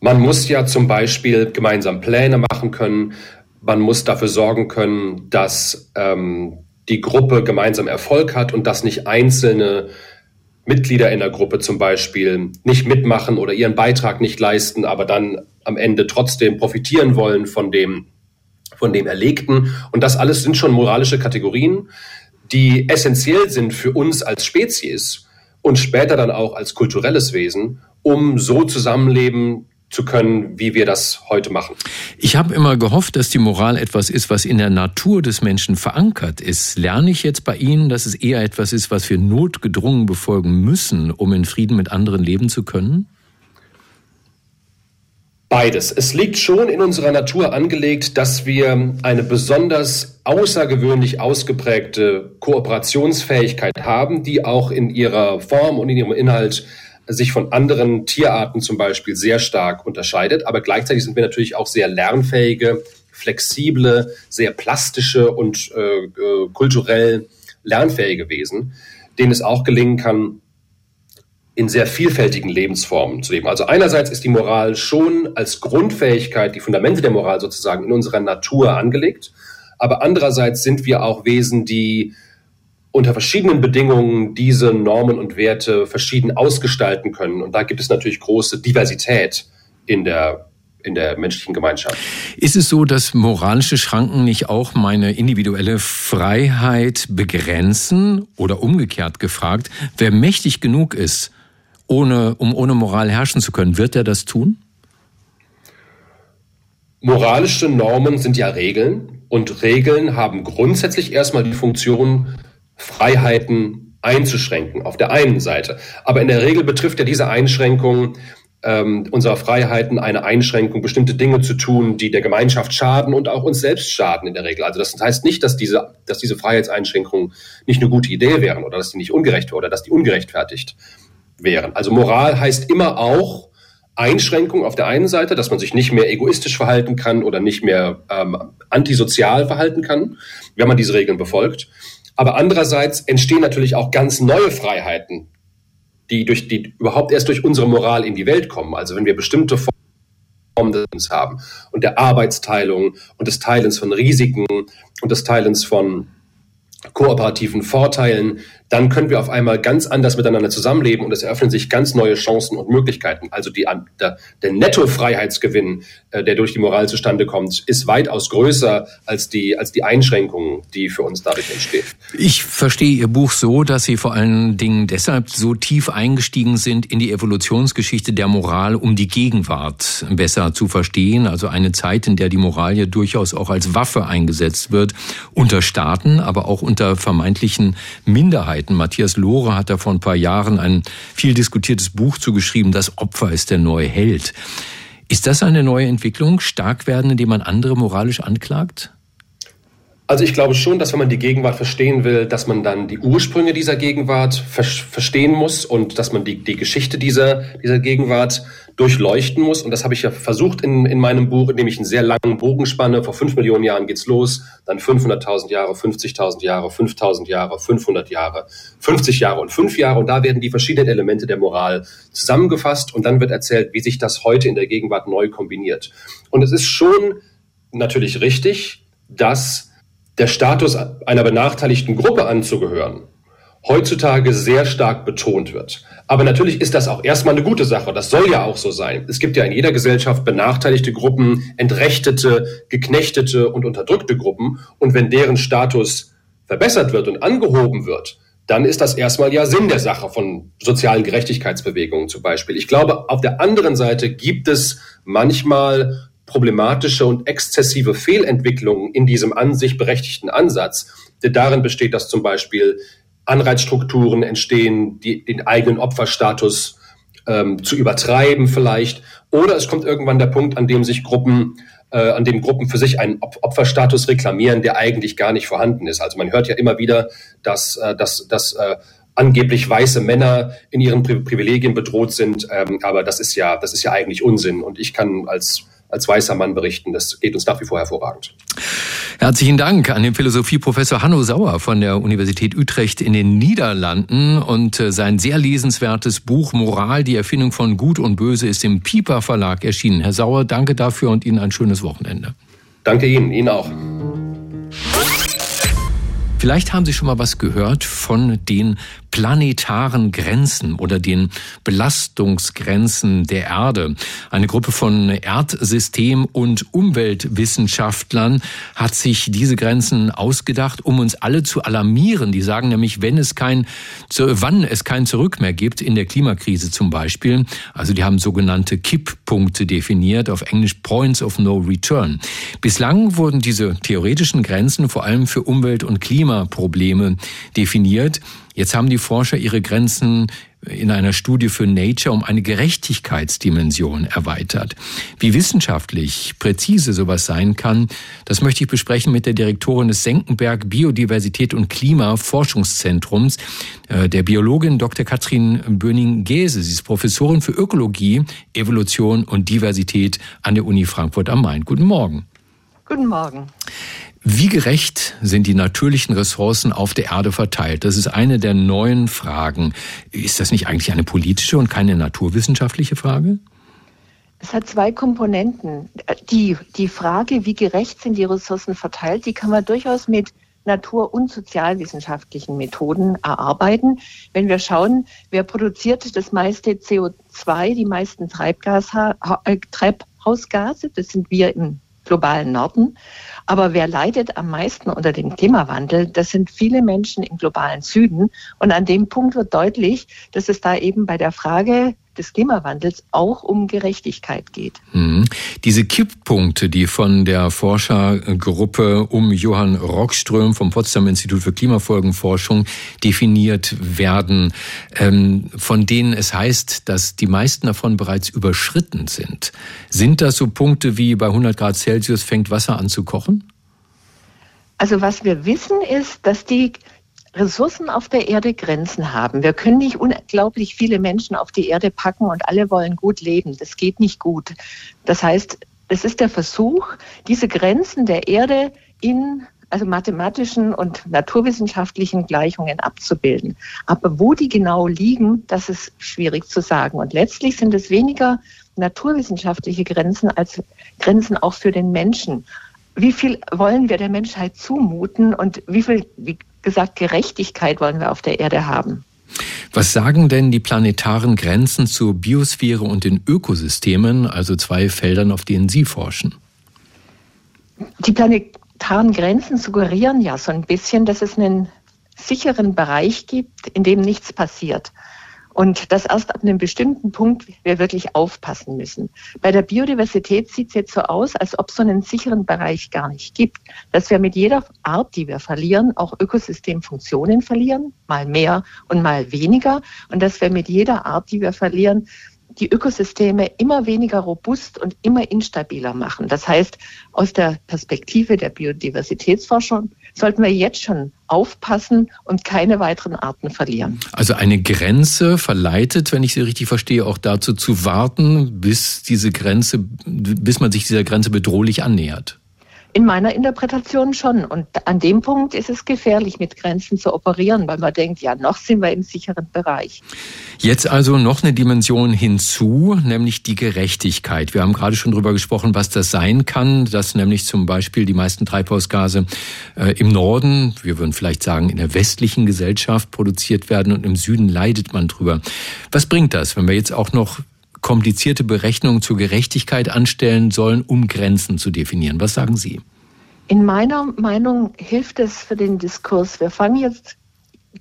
Man muss ja zum Beispiel gemeinsam Pläne machen können. Man muss dafür sorgen können, dass ähm, die Gruppe gemeinsam Erfolg hat und dass nicht einzelne Mitglieder in der Gruppe zum Beispiel nicht mitmachen oder ihren Beitrag nicht leisten, aber dann am Ende trotzdem profitieren wollen von dem, von dem Erlegten. Und das alles sind schon moralische Kategorien, die essentiell sind für uns als Spezies und später dann auch als kulturelles Wesen, um so zusammenleben zu können, wie wir das heute machen. Ich habe immer gehofft, dass die Moral etwas ist, was in der Natur des Menschen verankert ist. Lerne ich jetzt bei Ihnen, dass es eher etwas ist, was wir notgedrungen befolgen müssen, um in Frieden mit anderen leben zu können? Beides. Es liegt schon in unserer Natur angelegt, dass wir eine besonders außergewöhnlich ausgeprägte Kooperationsfähigkeit haben, die auch in ihrer Form und in ihrem Inhalt sich von anderen Tierarten zum Beispiel sehr stark unterscheidet. Aber gleichzeitig sind wir natürlich auch sehr lernfähige, flexible, sehr plastische und äh, äh, kulturell lernfähige Wesen, denen es auch gelingen kann, in sehr vielfältigen Lebensformen zu leben. Also einerseits ist die Moral schon als Grundfähigkeit, die Fundamente der Moral sozusagen in unserer Natur angelegt, aber andererseits sind wir auch Wesen, die unter verschiedenen Bedingungen diese Normen und Werte verschieden ausgestalten können. Und da gibt es natürlich große Diversität in der in der menschlichen Gemeinschaft. Ist es so, dass moralische Schranken nicht auch meine individuelle Freiheit begrenzen oder umgekehrt gefragt, wer mächtig genug ist, ohne, um ohne Moral herrschen zu können, wird er das tun? Moralische Normen sind ja Regeln und Regeln haben grundsätzlich erstmal die Funktion, Freiheiten einzuschränken, auf der einen Seite. Aber in der Regel betrifft ja diese Einschränkung ähm, unserer Freiheiten eine Einschränkung, bestimmte Dinge zu tun, die der Gemeinschaft schaden und auch uns selbst schaden in der Regel. Also das heißt nicht, dass diese, dass diese Freiheitseinschränkungen nicht eine gute Idee wären oder dass die nicht ungerecht oder dass die ungerechtfertigt wären. Also Moral heißt immer auch, Einschränkung auf der einen Seite, dass man sich nicht mehr egoistisch verhalten kann oder nicht mehr ähm, antisozial verhalten kann, wenn man diese Regeln befolgt. Aber andererseits entstehen natürlich auch ganz neue Freiheiten, die durch die überhaupt erst durch unsere Moral in die Welt kommen. Also wenn wir bestimmte Formen des haben und der Arbeitsteilung und des Teilens von Risiken und des Teilens von kooperativen Vorteilen, dann können wir auf einmal ganz anders miteinander zusammenleben und es eröffnen sich ganz neue Chancen und Möglichkeiten. Also die, der, der Nettofreiheitsgewinn, äh, der durch die Moral zustande kommt, ist weitaus größer als die, als die Einschränkungen, die für uns dadurch entstehen. Ich verstehe Ihr Buch so, dass Sie vor allen Dingen deshalb so tief eingestiegen sind in die Evolutionsgeschichte der Moral, um die Gegenwart besser zu verstehen. Also eine Zeit, in der die Moral ja durchaus auch als Waffe eingesetzt wird, unter Staaten, aber auch unter vermeintlichen Minderheiten. Minderheiten. Matthias Lohre hat da vor ein paar Jahren ein viel diskutiertes Buch zugeschrieben, Das Opfer ist der neue Held. Ist das eine neue Entwicklung, stark werden, indem man andere moralisch anklagt? Also ich glaube schon, dass wenn man die Gegenwart verstehen will, dass man dann die Ursprünge dieser Gegenwart ver verstehen muss und dass man die, die Geschichte dieser, dieser Gegenwart durchleuchten muss. Und das habe ich ja versucht in, in meinem Buch, indem ich einen sehr langen Bogen spanne. Vor fünf Millionen Jahren geht's los, dann 500.000 Jahre, 50.000 Jahre, 5.000 Jahre, 500 Jahre, 50 Jahre und fünf Jahre. Und da werden die verschiedenen Elemente der Moral zusammengefasst und dann wird erzählt, wie sich das heute in der Gegenwart neu kombiniert. Und es ist schon natürlich richtig, dass der Status einer benachteiligten Gruppe anzugehören heutzutage sehr stark betont wird. Aber natürlich ist das auch erstmal eine gute Sache. Das soll ja auch so sein. Es gibt ja in jeder Gesellschaft benachteiligte Gruppen, entrechtete, geknechtete und unterdrückte Gruppen. Und wenn deren Status verbessert wird und angehoben wird, dann ist das erstmal ja Sinn der Sache von sozialen Gerechtigkeitsbewegungen zum Beispiel. Ich glaube, auf der anderen Seite gibt es manchmal problematische und exzessive Fehlentwicklungen in diesem an sich berechtigten Ansatz, der darin besteht, dass zum Beispiel Anreizstrukturen entstehen, die, den eigenen Opferstatus ähm, zu übertreiben vielleicht. Oder es kommt irgendwann der Punkt, an dem sich Gruppen, äh, an dem Gruppen für sich einen Opferstatus reklamieren, der eigentlich gar nicht vorhanden ist. Also man hört ja immer wieder, dass, äh, dass, dass äh, angeblich weiße Männer in ihren Privilegien bedroht sind. Ähm, aber das ist ja, das ist ja eigentlich Unsinn. Und ich kann als als weißer Mann berichten. Das geht uns nach wie vor hervorragend. Herzlichen Dank an den Philosophieprofessor Hanno Sauer von der Universität Utrecht in den Niederlanden und äh, sein sehr lesenswertes Buch Moral, die Erfindung von Gut und Böse ist im Piper Verlag erschienen. Herr Sauer, danke dafür und Ihnen ein schönes Wochenende. Danke Ihnen, Ihnen auch. Vielleicht haben Sie schon mal was gehört von den planetaren Grenzen oder den Belastungsgrenzen der Erde. Eine Gruppe von Erdsystem- und Umweltwissenschaftlern hat sich diese Grenzen ausgedacht, um uns alle zu alarmieren. Die sagen nämlich, wenn es kein, wann es kein Zurück mehr gibt, in der Klimakrise zum Beispiel, also die haben sogenannte Kipppunkte definiert, auf Englisch Points of No Return. Bislang wurden diese theoretischen Grenzen vor allem für Umwelt- und Klima Klimaprobleme definiert. Jetzt haben die Forscher ihre Grenzen in einer Studie für Nature um eine Gerechtigkeitsdimension erweitert. Wie wissenschaftlich präzise sowas sein kann, das möchte ich besprechen mit der Direktorin des Senckenberg Biodiversität und Klima Forschungszentrums, äh, der Biologin Dr. Katrin Böning-Gese. Sie ist Professorin für Ökologie, Evolution und Diversität an der Uni Frankfurt am Main. Guten Morgen. Guten Morgen. Wie gerecht sind die natürlichen Ressourcen auf der Erde verteilt? Das ist eine der neuen Fragen. Ist das nicht eigentlich eine politische und keine naturwissenschaftliche Frage? Es hat zwei Komponenten. Die, die Frage, wie gerecht sind die Ressourcen verteilt, die kann man durchaus mit natur- und sozialwissenschaftlichen Methoden erarbeiten. Wenn wir schauen, wer produziert das meiste CO2, die meisten Treibgas, äh, Treibhausgase, das sind wir im globalen Norden. Aber wer leidet am meisten unter dem Klimawandel? Das sind viele Menschen im globalen Süden. Und an dem Punkt wird deutlich, dass es da eben bei der Frage des Klimawandels auch um Gerechtigkeit geht. Mhm. Diese Kipppunkte, die von der Forschergruppe um Johann Rockström vom Potsdam Institut für Klimafolgenforschung definiert werden, ähm, von denen es heißt, dass die meisten davon bereits überschritten sind. Sind das so Punkte wie bei 100 Grad Celsius fängt Wasser an zu kochen? Also was wir wissen ist, dass die Ressourcen auf der Erde Grenzen haben. Wir können nicht unglaublich viele Menschen auf die Erde packen und alle wollen gut leben. Das geht nicht gut. Das heißt, es ist der Versuch, diese Grenzen der Erde in also mathematischen und naturwissenschaftlichen Gleichungen abzubilden. Aber wo die genau liegen, das ist schwierig zu sagen. Und letztlich sind es weniger naturwissenschaftliche Grenzen als Grenzen auch für den Menschen. Wie viel wollen wir der Menschheit zumuten und wie viel, wie gesagt, Gerechtigkeit wollen wir auf der Erde haben. Was sagen denn die planetaren Grenzen zur Biosphäre und den Ökosystemen, also zwei Feldern, auf denen Sie forschen? Die planetaren Grenzen suggerieren ja so ein bisschen, dass es einen sicheren Bereich gibt, in dem nichts passiert. Und dass erst ab einem bestimmten Punkt wir wirklich aufpassen müssen. Bei der Biodiversität sieht es jetzt so aus, als ob es so einen sicheren Bereich gar nicht gibt. Dass wir mit jeder Art, die wir verlieren, auch Ökosystemfunktionen verlieren, mal mehr und mal weniger. Und dass wir mit jeder Art, die wir verlieren, die Ökosysteme immer weniger robust und immer instabiler machen. Das heißt, aus der Perspektive der Biodiversitätsforschung sollten wir jetzt schon aufpassen und keine weiteren Arten verlieren. Also eine Grenze verleitet, wenn ich Sie richtig verstehe, auch dazu zu warten, bis diese Grenze, bis man sich dieser Grenze bedrohlich annähert. In meiner Interpretation schon. Und an dem Punkt ist es gefährlich, mit Grenzen zu operieren, weil man denkt, ja, noch sind wir im sicheren Bereich. Jetzt also noch eine Dimension hinzu, nämlich die Gerechtigkeit. Wir haben gerade schon darüber gesprochen, was das sein kann, dass nämlich zum Beispiel die meisten Treibhausgase äh, im Norden, wir würden vielleicht sagen in der westlichen Gesellschaft produziert werden und im Süden leidet man drüber. Was bringt das, wenn wir jetzt auch noch komplizierte Berechnungen zur Gerechtigkeit anstellen sollen, um Grenzen zu definieren. Was sagen Sie? In meiner Meinung hilft es für den Diskurs. Wir fangen jetzt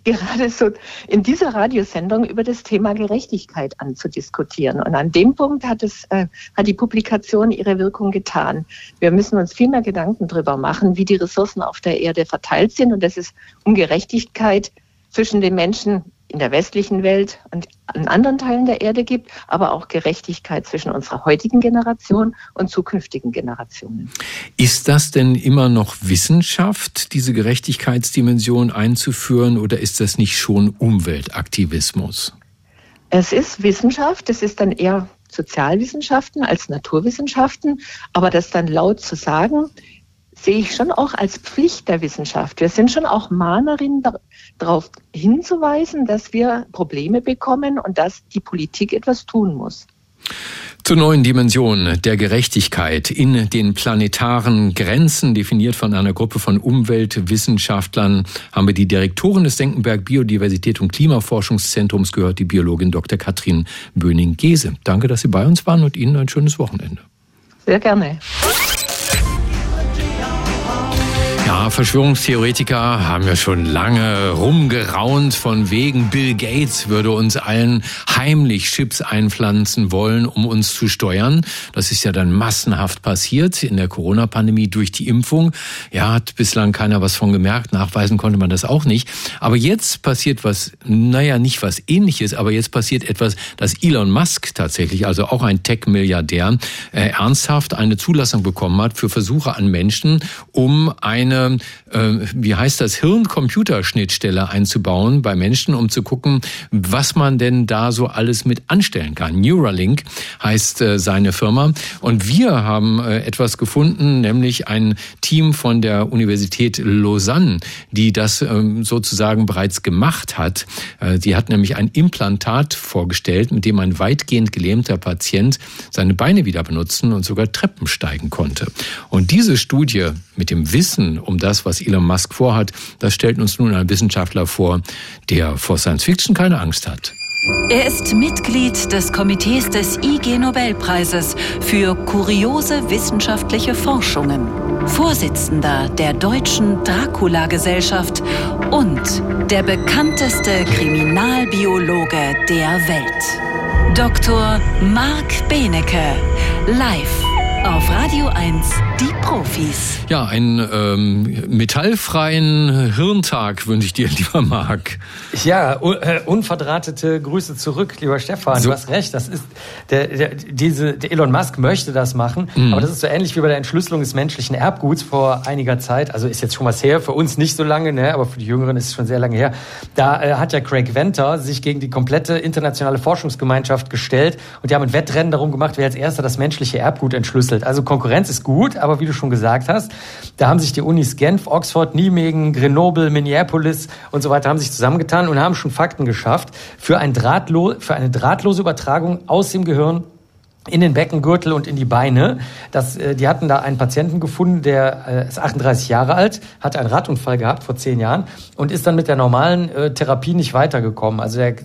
gerade so in dieser Radiosendung über das Thema Gerechtigkeit an zu diskutieren. Und an dem Punkt hat es, äh, hat die Publikation ihre Wirkung getan. Wir müssen uns viel mehr Gedanken darüber machen, wie die Ressourcen auf der Erde verteilt sind und dass es um Gerechtigkeit zwischen den Menschen in der westlichen Welt und in anderen Teilen der Erde gibt, aber auch Gerechtigkeit zwischen unserer heutigen Generation und zukünftigen Generationen. Ist das denn immer noch Wissenschaft, diese Gerechtigkeitsdimension einzuführen, oder ist das nicht schon Umweltaktivismus? Es ist Wissenschaft, es ist dann eher Sozialwissenschaften als Naturwissenschaften, aber das dann laut zu sagen, sehe ich schon auch als Pflicht der Wissenschaft. Wir sind schon auch Mahnerinnen darauf hinzuweisen, dass wir Probleme bekommen und dass die Politik etwas tun muss. Zur neuen Dimension der Gerechtigkeit in den planetaren Grenzen, definiert von einer Gruppe von Umweltwissenschaftlern, haben wir die Direktorin des Senckenberg Biodiversität und Klimaforschungszentrums gehört, die Biologin Dr. Katrin Böning-Gese. Danke, dass Sie bei uns waren und Ihnen ein schönes Wochenende. Sehr gerne. Ja, Verschwörungstheoretiker haben ja schon lange rumgeraunt von wegen Bill Gates würde uns allen heimlich Chips einpflanzen wollen, um uns zu steuern. Das ist ja dann massenhaft passiert in der Corona-Pandemie durch die Impfung. Ja, hat bislang keiner was von gemerkt. Nachweisen konnte man das auch nicht. Aber jetzt passiert was, naja, nicht was ähnliches, aber jetzt passiert etwas, dass Elon Musk tatsächlich, also auch ein Tech-Milliardär, äh, ernsthaft eine Zulassung bekommen hat für Versuche an Menschen, um eine äh, wie heißt das, Hirn-Computerschnittstelle einzubauen bei Menschen, um zu gucken, was man denn da so alles mit anstellen kann. Neuralink heißt äh, seine Firma. Und wir haben äh, etwas gefunden, nämlich ein Team von der Universität Lausanne, die das ähm, sozusagen bereits gemacht hat. Äh, die hat nämlich ein Implantat vorgestellt, mit dem ein weitgehend gelähmter Patient seine Beine wieder benutzen und sogar Treppen steigen konnte. Und diese Studie mit dem Wissen um das, was Elon Musk vorhat, das stellt uns nun ein Wissenschaftler vor, der vor Science Fiction keine Angst hat. Er ist Mitglied des Komitees des IG Nobelpreises für kuriose wissenschaftliche Forschungen, Vorsitzender der deutschen Dracula-Gesellschaft und der bekannteste Kriminalbiologe der Welt. Dr. Marc Benecke, live auf Radio 1, die Profis. Ja, einen ähm, metallfreien Hirntag wünsche ich dir, lieber Marc. Ja, un äh, unverdrahtete Grüße zurück, lieber Stefan. So. Du hast recht, das ist der, der, diese, der Elon Musk möchte das machen, mhm. aber das ist so ähnlich wie bei der Entschlüsselung des menschlichen Erbguts vor einiger Zeit. Also ist jetzt schon was her, für uns nicht so lange, ne, aber für die Jüngeren ist es schon sehr lange her. Da äh, hat ja Craig Venter sich gegen die komplette internationale Forschungsgemeinschaft gestellt und die haben ein Wettrennen darum gemacht, wer als erster das menschliche Erbgut entschlüsselt gewechselt. Also Konkurrenz ist gut, aber wie du schon gesagt hast, da haben sich die Unis Genf, Oxford, Nijmegen, Grenoble, Minneapolis und so weiter haben sich zusammengetan und haben schon Fakten geschafft für, ein Drahtlo für eine drahtlose Übertragung aus dem Gehirn in den Beckengürtel und in die Beine. Das, äh, die hatten da einen Patienten gefunden, der äh, ist 38 Jahre alt, hatte einen Radunfall gehabt vor zehn Jahren und ist dann mit der normalen äh, Therapie nicht weitergekommen. Also er äh,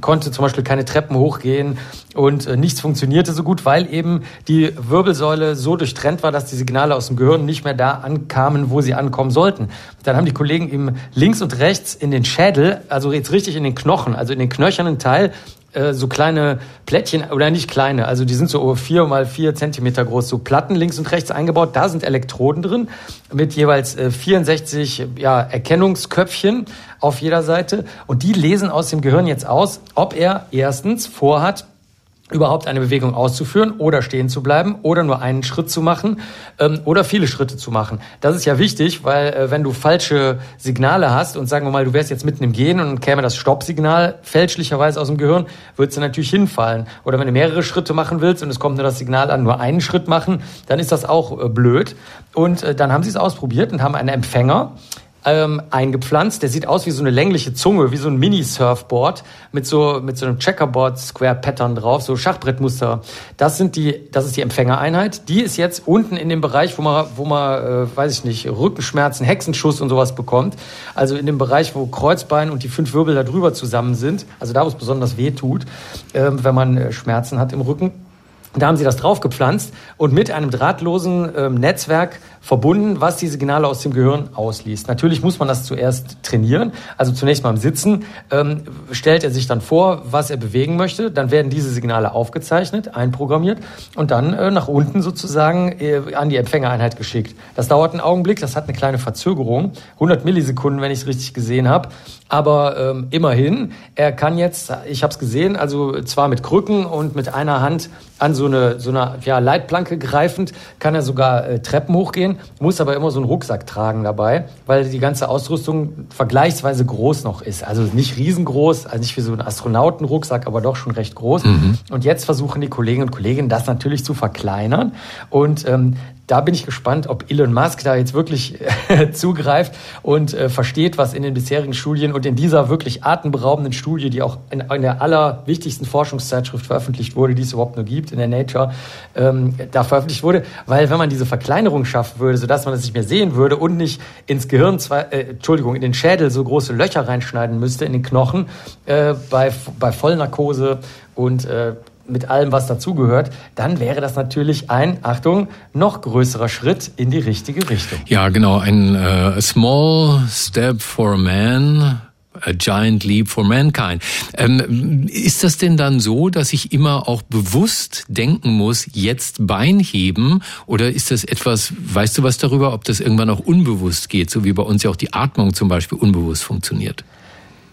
konnte zum Beispiel keine Treppen hochgehen und äh, nichts funktionierte so gut, weil eben die Wirbelsäule so durchtrennt war, dass die Signale aus dem Gehirn nicht mehr da ankamen, wo sie ankommen sollten. Dann haben die Kollegen ihm links und rechts in den Schädel, also jetzt richtig in den Knochen, also in den knöchernen Teil, äh, so kleine Plättchen, oder nicht kleine, also die sind so vier mal vier Zentimeter groß, so Platten links und rechts eingebaut. Da sind Elektroden drin mit jeweils äh, 64 ja, Erkennungsköpfchen auf jeder Seite. Und die lesen aus dem Gehirn jetzt aus, ob er erstens vorhat, überhaupt eine Bewegung auszuführen oder stehen zu bleiben oder nur einen Schritt zu machen ähm, oder viele Schritte zu machen. Das ist ja wichtig, weil äh, wenn du falsche Signale hast und sagen wir mal, du wärst jetzt mitten im Gehen und käme das Stoppsignal fälschlicherweise aus dem Gehirn, würdest du natürlich hinfallen. Oder wenn du mehrere Schritte machen willst und es kommt nur das Signal an, nur einen Schritt machen, dann ist das auch äh, blöd. Und äh, dann haben sie es ausprobiert und haben einen Empfänger, ähm, eingepflanzt. Der sieht aus wie so eine längliche Zunge, wie so ein Mini-Surfboard mit so, mit so einem Checkerboard-Square-Pattern drauf, so Schachbrettmuster. Das sind die, das ist die Empfängereinheit. Die ist jetzt unten in dem Bereich, wo man, wo man, äh, weiß ich nicht, Rückenschmerzen, Hexenschuss und sowas bekommt. Also in dem Bereich, wo Kreuzbein und die fünf Wirbel da drüber zusammen sind. Also da, wo es besonders weh tut, äh, wenn man äh, Schmerzen hat im Rücken. Da haben sie das draufgepflanzt und mit einem drahtlosen ähm, Netzwerk verbunden, was die Signale aus dem Gehirn ausliest. Natürlich muss man das zuerst trainieren. Also zunächst mal im Sitzen ähm, stellt er sich dann vor, was er bewegen möchte. Dann werden diese Signale aufgezeichnet, einprogrammiert und dann äh, nach unten sozusagen äh, an die Empfängereinheit geschickt. Das dauert einen Augenblick, das hat eine kleine Verzögerung, 100 Millisekunden, wenn ich es richtig gesehen habe. Aber ähm, immerhin, er kann jetzt, ich habe es gesehen, also zwar mit Krücken und mit einer Hand an so eine, so eine ja, Leitplanke greifend, kann er sogar äh, Treppen hochgehen, muss aber immer so einen Rucksack tragen dabei, weil die ganze Ausrüstung vergleichsweise groß noch ist. Also nicht riesengroß, also nicht wie so ein Astronautenrucksack, aber doch schon recht groß. Mhm. Und jetzt versuchen die Kolleginnen und Kollegen das natürlich zu verkleinern. Und ähm, da bin ich gespannt, ob Elon Musk da jetzt wirklich äh, zugreift und äh, versteht, was in den bisherigen Studien und in dieser wirklich atemberaubenden Studie, die auch in, in der allerwichtigsten Forschungszeitschrift veröffentlicht wurde, die es überhaupt nur gibt, in der Nature, ähm, da veröffentlicht wurde. Weil wenn man diese Verkleinerung schaffen würde, sodass man das nicht mehr sehen würde und nicht ins Gehirn, zwei, äh, Entschuldigung, in den Schädel so große Löcher reinschneiden müsste, in den Knochen, äh, bei, bei Vollnarkose und äh, mit allem, was dazugehört, dann wäre das natürlich ein, Achtung, noch größerer Schritt in die richtige Richtung. Ja, genau, ein äh, small step for a man, A Giant Leap for Mankind. Ähm, ist das denn dann so, dass ich immer auch bewusst denken muss, jetzt Bein heben? Oder ist das etwas, weißt du was darüber, ob das irgendwann auch unbewusst geht, so wie bei uns ja auch die Atmung zum Beispiel unbewusst funktioniert?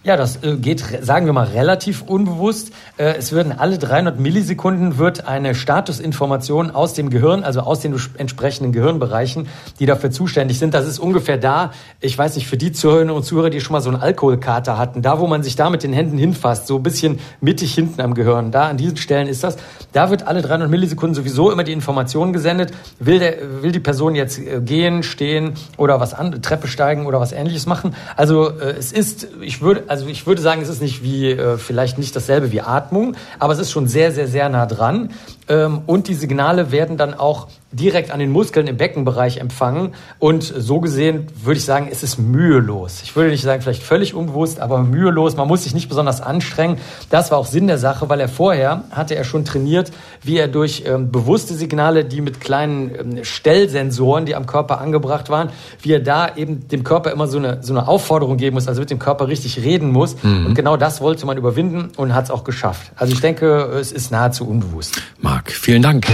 Ja, das äh, geht, sagen wir mal, relativ unbewusst. Äh, es würden alle 300 Millisekunden wird eine Statusinformation aus dem Gehirn, also aus den entsprechenden Gehirnbereichen, die dafür zuständig sind. Das ist ungefähr da, ich weiß nicht, für die Zuhörerinnen und Zuhörer, die schon mal so einen Alkoholkater hatten, da, wo man sich da mit den Händen hinfasst, so ein bisschen mittig hinten am Gehirn, da an diesen Stellen ist das. Da wird alle 300 Millisekunden sowieso immer die Information gesendet. Will, der, will die Person jetzt äh, gehen, stehen oder was an, Treppe steigen oder was ähnliches machen? Also es ist, ich würde, also ich würde sagen, es ist nicht wie, äh, vielleicht nicht dasselbe wie Atmung, aber es ist schon sehr, sehr, sehr nah dran. Ähm, und die Signale werden dann auch direkt an den Muskeln im Beckenbereich empfangen. Und so gesehen würde ich sagen, es ist mühelos. Ich würde nicht sagen, vielleicht völlig unbewusst, aber mühelos. Man muss sich nicht besonders anstrengen. Das war auch Sinn der Sache, weil er vorher hatte er schon trainiert, wie er durch ähm, bewusste Signale, die mit kleinen ähm, Stellsensoren, die am Körper angebracht waren, wie er da eben dem Körper immer so eine, so eine Aufforderung geben muss, also mit dem Körper richtig reden muss. Mhm. Und genau das wollte man überwinden und hat es auch geschafft. Also ich denke, es ist nahezu unbewusst. Marc, vielen Dank.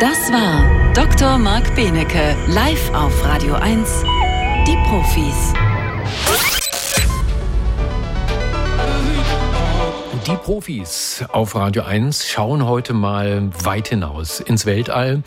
Das war Dr. Marc Benecke, live auf Radio 1, die Profis. Die Profis auf Radio 1 schauen heute mal weit hinaus ins Weltall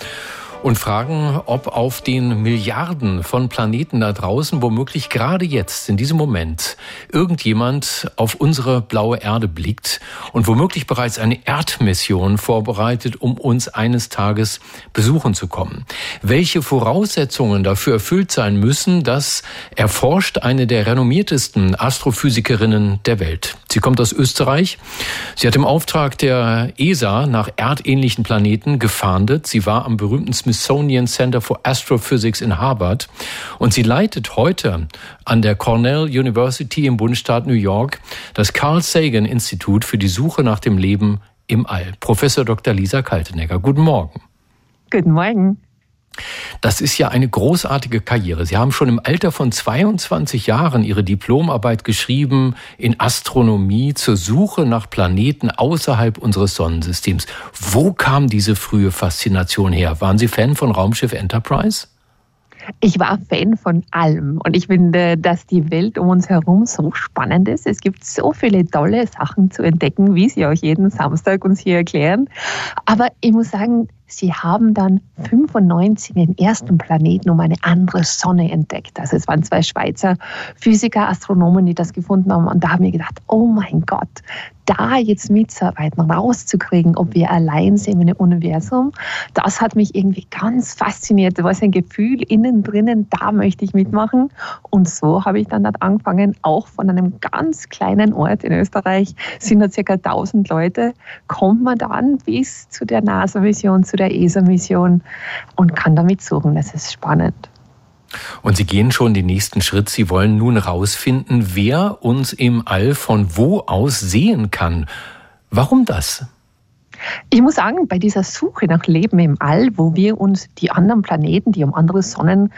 und fragen, ob auf den Milliarden von Planeten da draußen womöglich gerade jetzt, in diesem Moment, irgendjemand auf unsere blaue Erde blickt und womöglich bereits eine Erdmission vorbereitet, um uns eines Tages besuchen zu kommen. Welche Voraussetzungen dafür erfüllt sein müssen, das erforscht eine der renommiertesten Astrophysikerinnen der Welt. Sie kommt aus Österreich. Sie hat im Auftrag der ESA nach erdähnlichen Planeten gefahndet. Sie war am berühmten Smithsonian Center for Astrophysics in Harvard. Und sie leitet heute an der Cornell University im Bundesstaat New York das Carl Sagan Institut für die Suche nach dem Leben im All. Professor Dr. Lisa Kaltenegger, guten Morgen. Guten Morgen. Das ist ja eine großartige Karriere. Sie haben schon im Alter von 22 Jahren Ihre Diplomarbeit geschrieben in Astronomie zur Suche nach Planeten außerhalb unseres Sonnensystems. Wo kam diese frühe Faszination her? Waren Sie Fan von Raumschiff Enterprise? Ich war Fan von allem und ich finde, dass die Welt um uns herum so spannend ist. Es gibt so viele tolle Sachen zu entdecken, wie Sie auch jeden Samstag uns hier erklären. Aber ich muss sagen, Sie haben dann 95 den ersten Planeten um eine andere Sonne entdeckt. Also es waren zwei Schweizer Physiker, Astronomen, die das gefunden haben. Und da haben wir gedacht, oh mein Gott, da jetzt mitzuarbeiten, rauszukriegen, ob wir allein sind im Universum, das hat mich irgendwie ganz fasziniert. Da war so ein Gefühl innen drinnen, da möchte ich mitmachen. Und so habe ich dann dort angefangen, auch von einem ganz kleinen Ort in Österreich, sind da circa 1000 Leute, kommt man dann bis zu der NASA-Mission, zu der ESA-Mission und kann damit suchen. Das ist spannend. Und Sie gehen schon den nächsten Schritt. Sie wollen nun rausfinden, wer uns im All von wo aus sehen kann. Warum das? Ich muss sagen, bei dieser Suche nach Leben im All, wo wir uns die anderen Planeten, die um andere Sonnen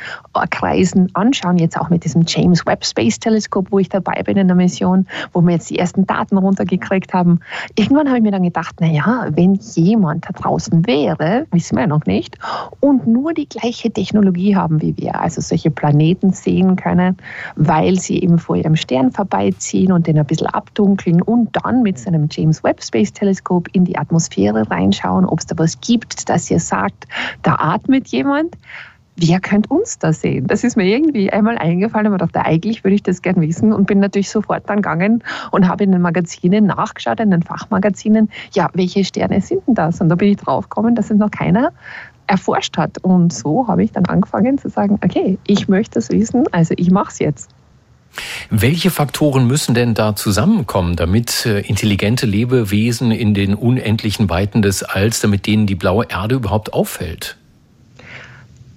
kreisen, anschauen, jetzt auch mit diesem James Webb Space Teleskop, wo ich dabei bin in der Mission, wo wir jetzt die ersten Daten runtergekriegt haben, irgendwann habe ich mir dann gedacht, naja, wenn jemand da draußen wäre, wissen wir ja noch nicht, und nur die gleiche Technologie haben wie wir, also solche Planeten sehen können, weil sie eben vor ihrem Stern vorbeiziehen und den ein bisschen abdunkeln und dann mit seinem James Webb Space Teleskop in die Atmosphäre Atmosphäre reinschauen, ob es da was gibt, dass ihr sagt, da atmet jemand. Wer könnte uns da sehen? Das ist mir irgendwie einmal eingefallen und dachte, eigentlich würde ich das gern wissen und bin natürlich sofort dann gegangen und habe in den Magazinen nachgeschaut, in den Fachmagazinen, ja, welche Sterne sind denn das? Und da bin ich draufgekommen, dass es noch keiner erforscht hat. Und so habe ich dann angefangen zu sagen, okay, ich möchte das wissen, also ich mache es jetzt. Welche Faktoren müssen denn da zusammenkommen, damit äh, intelligente Lebewesen in den unendlichen Weiten des Alls, damit denen die blaue Erde überhaupt auffällt?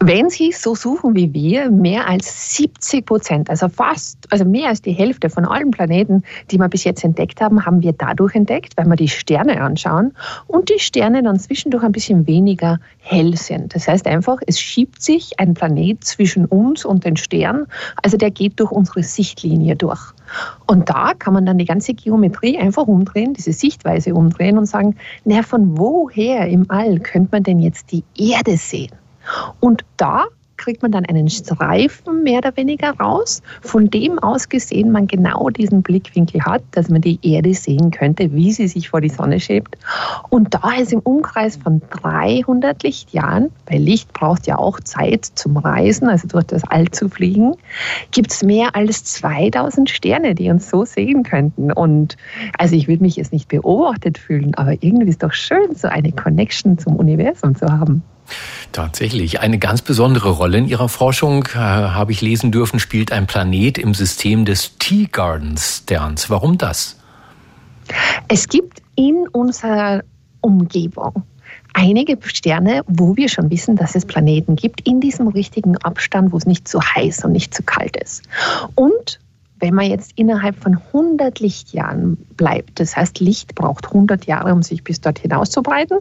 Wenn Sie so suchen wie wir, mehr als 70 Prozent, also fast, also mehr als die Hälfte von allen Planeten, die wir bis jetzt entdeckt haben, haben wir dadurch entdeckt, weil wir die Sterne anschauen und die Sterne dann zwischendurch ein bisschen weniger hell sind. Das heißt einfach, es schiebt sich ein Planet zwischen uns und den Stern, also der geht durch unsere Sichtlinie durch. Und da kann man dann die ganze Geometrie einfach umdrehen, diese Sichtweise umdrehen und sagen, naja, von woher im All könnte man denn jetzt die Erde sehen? Und da kriegt man dann einen Streifen mehr oder weniger raus, von dem aus gesehen man genau diesen Blickwinkel hat, dass man die Erde sehen könnte, wie sie sich vor die Sonne schiebt. Und da ist im Umkreis von 300 Lichtjahren, weil Licht braucht ja auch Zeit zum Reisen, also durch das All zu fliegen, gibt es mehr als 2000 Sterne, die uns so sehen könnten. Und also ich würde mich jetzt nicht beobachtet fühlen, aber irgendwie ist doch schön, so eine Connection zum Universum zu haben. Tatsächlich. Eine ganz besondere Rolle in Ihrer Forschung, äh, habe ich lesen dürfen, spielt ein Planet im System des Tea Garden Sterns. Warum das? Es gibt in unserer Umgebung einige Sterne, wo wir schon wissen, dass es Planeten gibt, in diesem richtigen Abstand, wo es nicht zu heiß und nicht zu kalt ist. Und wenn man jetzt innerhalb von 100 Lichtjahren bleibt, das heißt, Licht braucht 100 Jahre, um sich bis dorthin auszubreiten,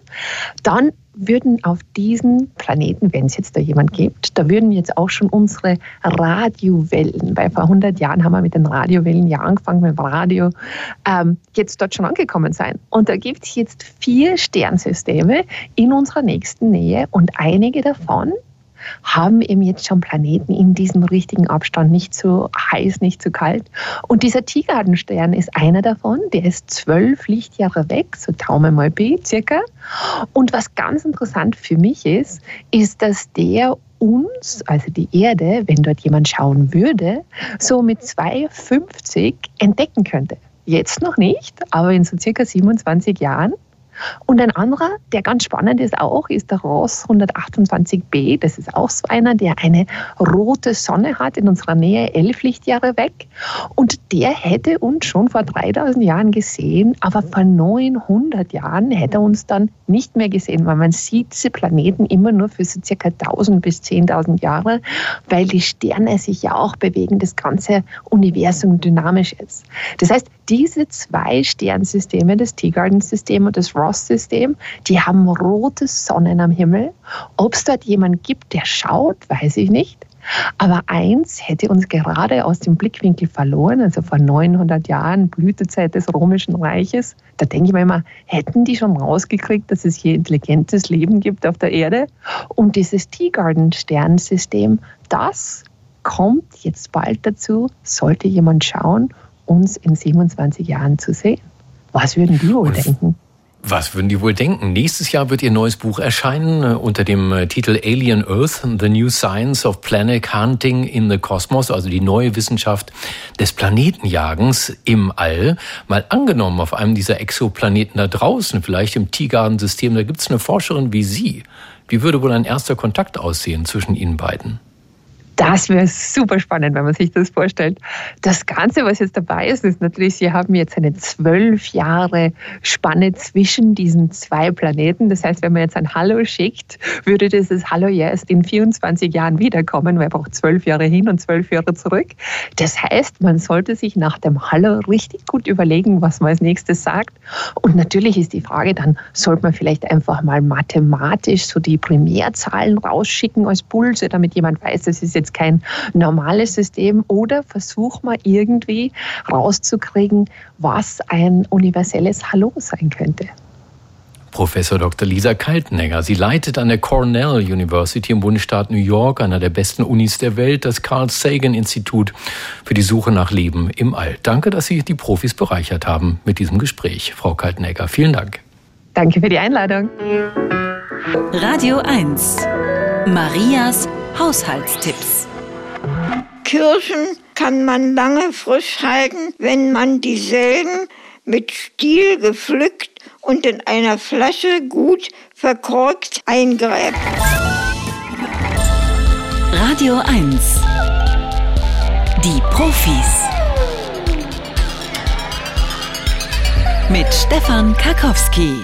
dann würden auf diesen Planeten, wenn es jetzt da jemand gibt, da würden jetzt auch schon unsere Radiowellen, weil vor 100 Jahren haben wir mit den Radiowellen ja angefangen mit dem Radio, ähm, jetzt dort schon angekommen sein. Und da gibt es jetzt vier Sternsysteme in unserer nächsten Nähe und einige davon haben eben jetzt schon Planeten in diesem richtigen Abstand, nicht zu heiß, nicht zu kalt. Und dieser Tiergartenstern ist einer davon, der ist zwölf Lichtjahre weg, so Daumen mal B circa. Und was ganz interessant für mich ist, ist, dass der uns, also die Erde, wenn dort jemand schauen würde, so mit 2,50 entdecken könnte. Jetzt noch nicht, aber in so circa 27 Jahren. Und ein anderer, der ganz spannend ist auch, ist der Ross 128b. Das ist auch so einer, der eine rote Sonne hat in unserer Nähe, elf Lichtjahre weg. Und der hätte uns schon vor 3000 Jahren gesehen, aber vor 900 Jahren hätte er uns dann nicht mehr gesehen, weil man sieht diese Planeten immer nur für so circa 1000 bis 10.000 Jahre, weil die Sterne sich ja auch bewegen, das ganze Universum dynamisch ist. Das heißt, diese zwei Sternsysteme, das Teagarden-System und das Ross-System, die haben rote Sonnen am Himmel. Ob es dort jemand gibt, der schaut, weiß ich nicht. Aber eins hätte uns gerade aus dem Blickwinkel verloren, also vor 900 Jahren, Blütezeit des Römischen Reiches. Da denke ich mir immer, hätten die schon rausgekriegt, dass es hier intelligentes Leben gibt auf der Erde? Und dieses Teagarden-Sternsystem, das kommt jetzt bald dazu, sollte jemand schauen uns in 27 Jahren zu sehen. Was würden die wohl denken? Was würden die wohl denken? Nächstes Jahr wird ihr neues Buch erscheinen äh, unter dem äh, Titel Alien Earth, The New Science of Planet Hunting in the Cosmos, also die neue Wissenschaft des Planetenjagens im All. Mal angenommen, auf einem dieser Exoplaneten da draußen, vielleicht im Tiergarten-System, da gibt es eine Forscherin wie Sie. Wie würde wohl ein erster Kontakt aussehen zwischen Ihnen beiden? Das wäre super spannend, wenn man sich das vorstellt. Das Ganze, was jetzt dabei ist, ist natürlich, Sie haben jetzt eine zwölf Jahre Spanne zwischen diesen zwei Planeten. Das heißt, wenn man jetzt ein Hallo schickt, würde dieses Hallo ja erst in 24 Jahren wiederkommen, weil braucht zwölf Jahre hin und zwölf Jahre zurück. Das heißt, man sollte sich nach dem Hallo richtig gut überlegen, was man als nächstes sagt. Und natürlich ist die Frage dann, sollte man vielleicht einfach mal mathematisch so die Primärzahlen rausschicken als Pulse, damit jemand weiß, das ist jetzt jetzt kein normales System. Oder versuch mal irgendwie rauszukriegen, was ein universelles Hallo sein könnte. Professor Dr. Lisa Kaltenegger. Sie leitet an der Cornell University im Bundesstaat New York, einer der besten Unis der Welt, das Carl Sagan Institut für die Suche nach Leben im All. Danke, dass Sie die Profis bereichert haben mit diesem Gespräch, Frau Kaltenegger. Vielen Dank. Danke für die Einladung. Radio 1. Marias Haushaltstipps. Kirschen kann man lange frisch halten, wenn man dieselben mit Stiel gepflückt und in einer Flasche gut verkorkt eingräbt. Radio 1. Die Profis. Mit Stefan Karkowski.